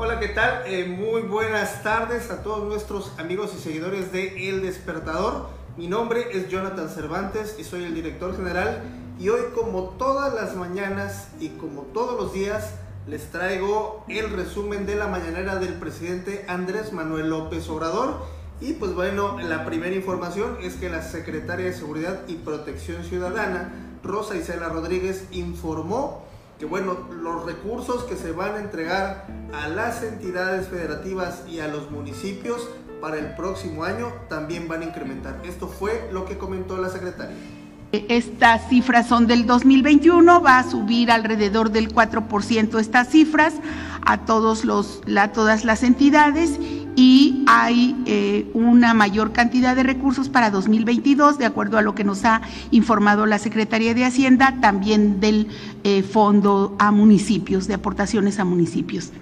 Hola, ¿qué tal? Eh, muy buenas tardes a todos nuestros amigos y seguidores de El Despertador. Mi nombre es Jonathan Cervantes y soy el director general. Y hoy, como todas las mañanas y como todos los días, les traigo el resumen de la mañanera del presidente Andrés Manuel López Obrador. Y pues bueno, la primera información es que la secretaria de Seguridad y Protección Ciudadana, Rosa Isela Rodríguez, informó que bueno, los recursos que se van a entregar a las entidades federativas y a los municipios para el próximo año también van a incrementar. Esto fue lo que comentó la secretaria. Estas cifras son del 2021, va a subir alrededor del 4% estas cifras a, todos los, a todas las entidades y hay eh, una mayor cantidad de recursos para 2022, de acuerdo a lo que nos ha informado la Secretaría de Hacienda, también del eh, Fondo a municipios, de aportaciones a municipios.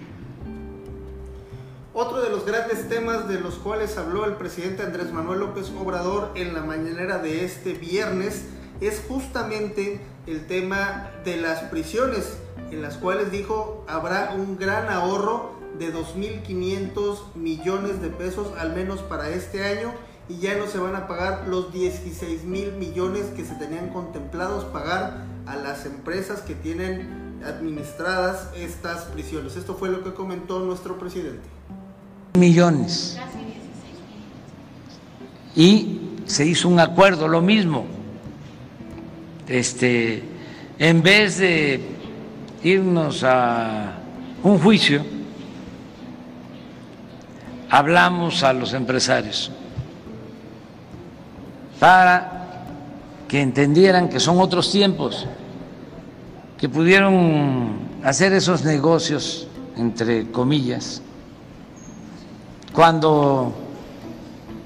Otro de los grandes temas de los cuales habló el presidente Andrés Manuel López Obrador en la mañanera de este viernes es justamente el tema de las prisiones, en las cuales dijo habrá un gran ahorro de 2.500 millones de pesos al menos para este año y ya no se van a pagar los 16 mil millones que se tenían contemplados pagar a las empresas que tienen administradas estas prisiones. Esto fue lo que comentó nuestro presidente. Millones. Y se hizo un acuerdo, lo mismo. Este, en vez de irnos a un juicio, hablamos a los empresarios para que entendieran que son otros tiempos, que pudieron hacer esos negocios, entre comillas, cuando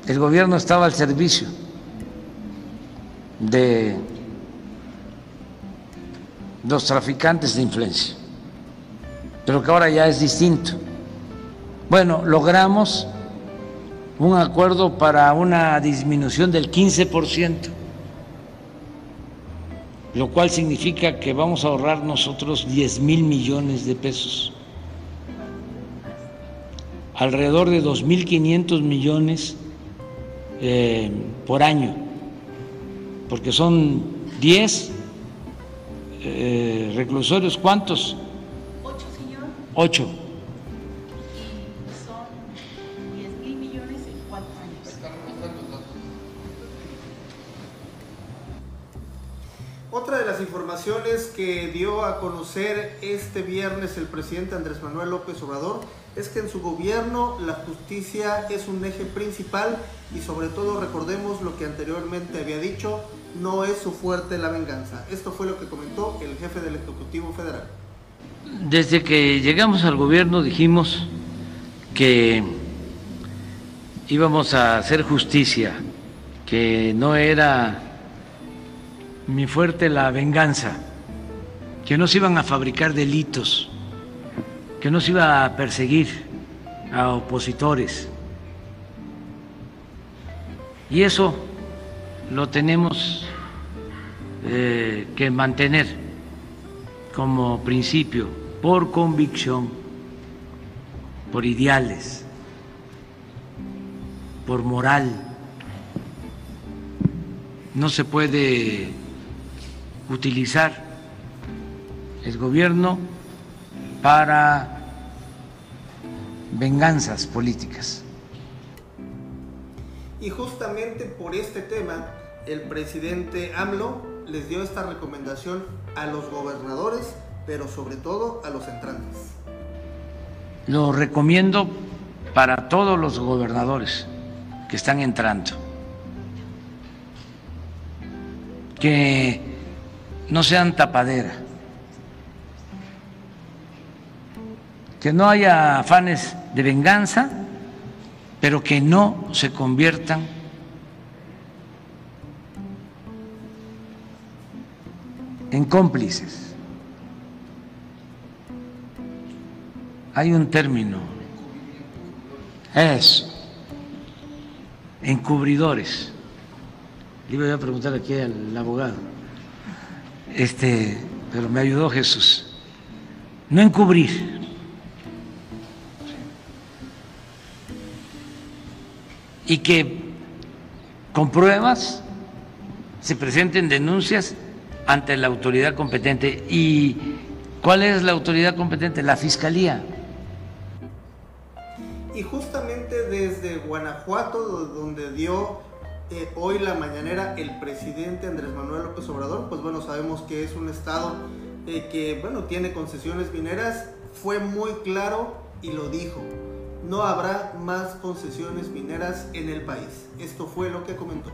el gobierno estaba al servicio de los traficantes de influencia, pero que ahora ya es distinto. Bueno, logramos un acuerdo para una disminución del 15%, lo cual significa que vamos a ahorrar nosotros 10 mil millones de pesos, alrededor de 2.500 millones eh, por año, porque son 10 eh, reclusorios, ¿cuántos? Ocho, señor. Ocho que dio a conocer este viernes el presidente Andrés Manuel López Obrador es que en su gobierno la justicia es un eje principal y sobre todo recordemos lo que anteriormente había dicho, no es su fuerte la venganza. Esto fue lo que comentó el jefe del Ejecutivo Federal. Desde que llegamos al gobierno dijimos que íbamos a hacer justicia, que no era mi fuerte la venganza, que no se iban a fabricar delitos, que no se iba a perseguir a opositores. Y eso lo tenemos eh, que mantener como principio, por convicción, por ideales, por moral. No se puede utilizar el gobierno para venganzas políticas. Y justamente por este tema, el presidente AMLO les dio esta recomendación a los gobernadores, pero sobre todo a los entrantes. Lo recomiendo para todos los gobernadores que están entrando. Que no sean tapadera, que no haya afanes de venganza, pero que no se conviertan en cómplices. Hay un término, es encubridores. Le iba a preguntar aquí al abogado este, pero me ayudó Jesús. No encubrir. Y que con pruebas se presenten denuncias ante la autoridad competente. ¿Y cuál es la autoridad competente? La Fiscalía. Y justamente desde Guanajuato, donde dio eh, hoy la mañanera el presidente Andrés Manuel López Obrador, pues bueno, sabemos que es un estado eh, que, bueno, tiene concesiones mineras, fue muy claro y lo dijo. No habrá más concesiones mineras en el país. Esto fue lo que comentó.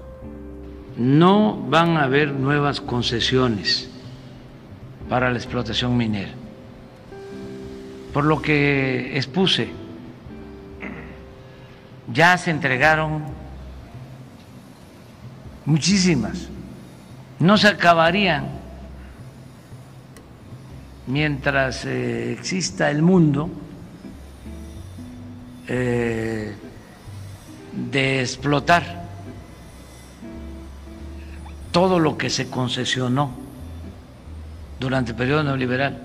No van a haber nuevas concesiones para la explotación minera. Por lo que expuse, ya se entregaron muchísimas, no se acabarían mientras eh, exista el mundo eh, de explotar todo lo que se concesionó durante el periodo neoliberal,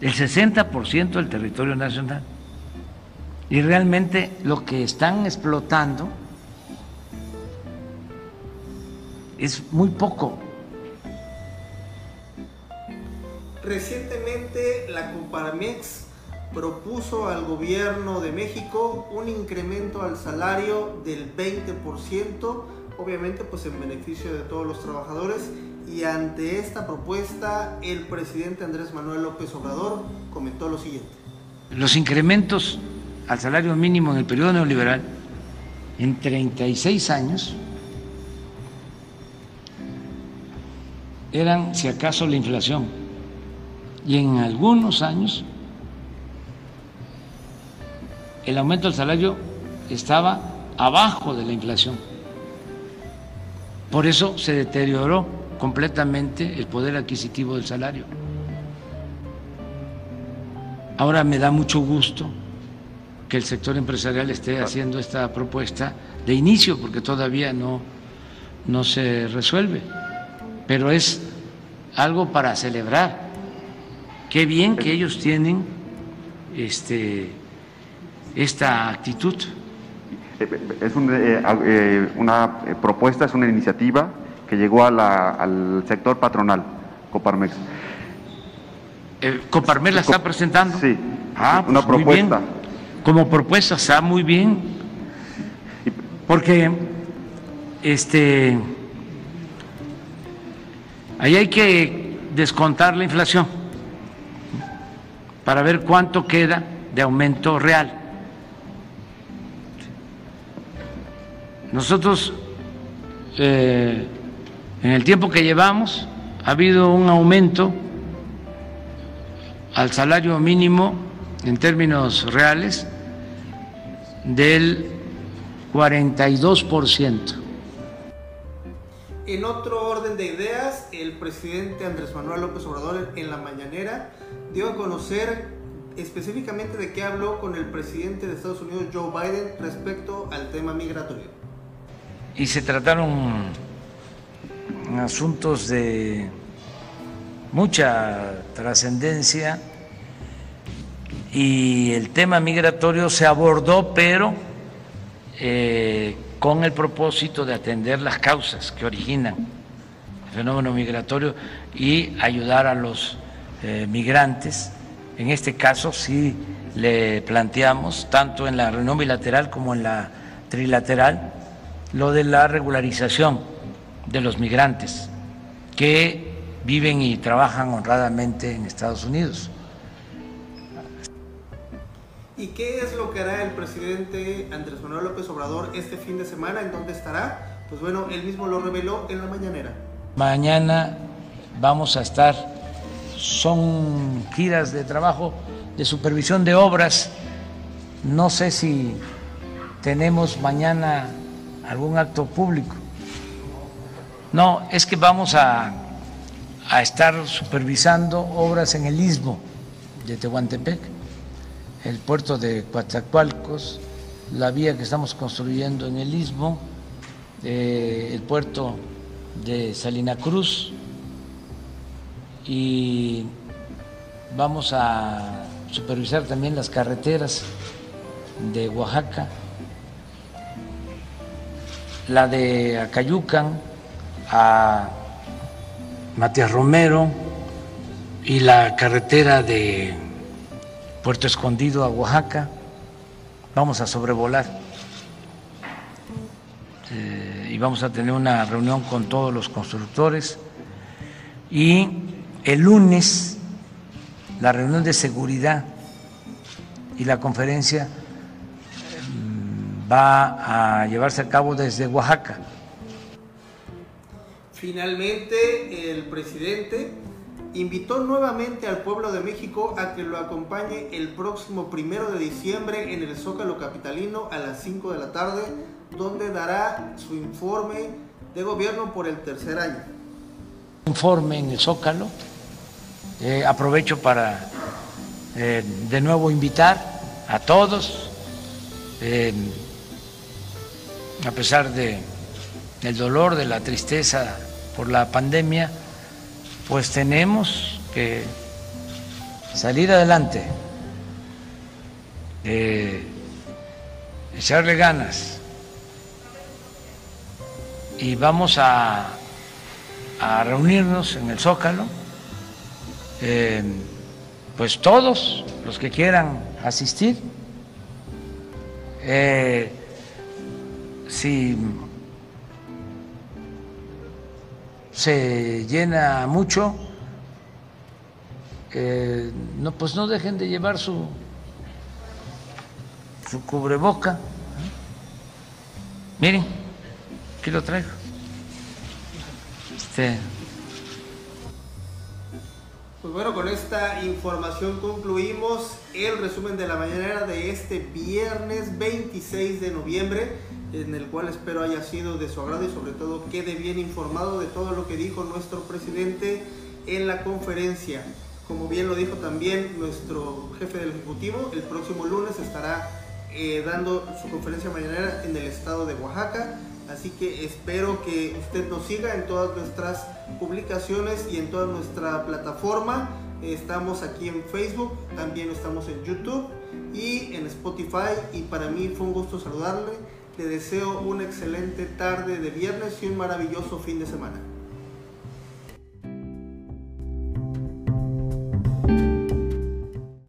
el 60% del territorio nacional. Y realmente lo que están explotando es muy poco. Recientemente la Comparmex propuso al gobierno de México un incremento al salario del 20%, obviamente pues en beneficio de todos los trabajadores y ante esta propuesta el presidente Andrés Manuel López Obrador comentó lo siguiente. Los incrementos al salario mínimo en el periodo neoliberal en 36 años eran, si acaso, la inflación. Y en algunos años el aumento del salario estaba abajo de la inflación. Por eso se deterioró completamente el poder adquisitivo del salario. Ahora me da mucho gusto que el sector empresarial esté haciendo esta propuesta de inicio, porque todavía no, no se resuelve pero es algo para celebrar. Qué bien que ellos tienen este, esta actitud. Es eh, eh, una propuesta, es una iniciativa que llegó al sector patronal, Coparmex. Eh, ¿Coparmex la está presentando? Sí, ah, una pues propuesta. Como propuesta está muy bien, porque este Ahí hay que descontar la inflación para ver cuánto queda de aumento real. Nosotros, eh, en el tiempo que llevamos, ha habido un aumento al salario mínimo en términos reales del 42 por ciento. En otro orden de ideas, el presidente Andrés Manuel López Obrador en la mañanera dio a conocer específicamente de qué habló con el presidente de Estados Unidos, Joe Biden, respecto al tema migratorio. Y se trataron asuntos de mucha trascendencia y el tema migratorio se abordó, pero eh, con el propósito de atender las causas que originan el fenómeno migratorio y ayudar a los eh, migrantes. En este caso sí le planteamos, tanto en la reunión bilateral como en la trilateral, lo de la regularización de los migrantes que viven y trabajan honradamente en Estados Unidos. ¿Y qué es lo que hará el presidente Andrés Manuel López Obrador este fin de semana? ¿En dónde estará? Pues bueno, él mismo lo reveló en la mañanera. Mañana vamos a estar, son giras de trabajo de supervisión de obras. No sé si tenemos mañana algún acto público. No, es que vamos a, a estar supervisando obras en el istmo de Tehuantepec el puerto de Coatzacoalcos, la vía que estamos construyendo en el Istmo, eh, el puerto de Salina Cruz y vamos a supervisar también las carreteras de Oaxaca la de Acayucan a Matías Romero y la carretera de Puerto Escondido a Oaxaca. Vamos a sobrevolar eh, y vamos a tener una reunión con todos los constructores y el lunes la reunión de seguridad y la conferencia mm, va a llevarse a cabo desde Oaxaca. Finalmente, el presidente invitó nuevamente al pueblo de México a que lo acompañe el próximo primero de diciembre en el Zócalo Capitalino a las 5 de la tarde, donde dará su informe de gobierno por el tercer año. Informe en el Zócalo. Eh, aprovecho para eh, de nuevo invitar a todos, eh, a pesar de el dolor, de la tristeza por la pandemia, pues tenemos que salir adelante, echarle ganas y vamos a, a reunirnos en el Zócalo, eh, pues todos los que quieran asistir. Eh, si se llena mucho, eh, no, pues no dejen de llevar su, su cubreboca. Miren, aquí lo traigo. Este. Pues bueno, con esta información concluimos el resumen de la mañanera de este viernes 26 de noviembre en el cual espero haya sido de su agrado y sobre todo quede bien informado de todo lo que dijo nuestro presidente en la conferencia. Como bien lo dijo también nuestro jefe del Ejecutivo, el próximo lunes estará eh, dando su conferencia mañanera en el estado de Oaxaca. Así que espero que usted nos siga en todas nuestras publicaciones y en toda nuestra plataforma. Estamos aquí en Facebook, también estamos en YouTube y en Spotify. Y para mí fue un gusto saludarle. Le deseo una excelente tarde de viernes y un maravilloso fin de semana.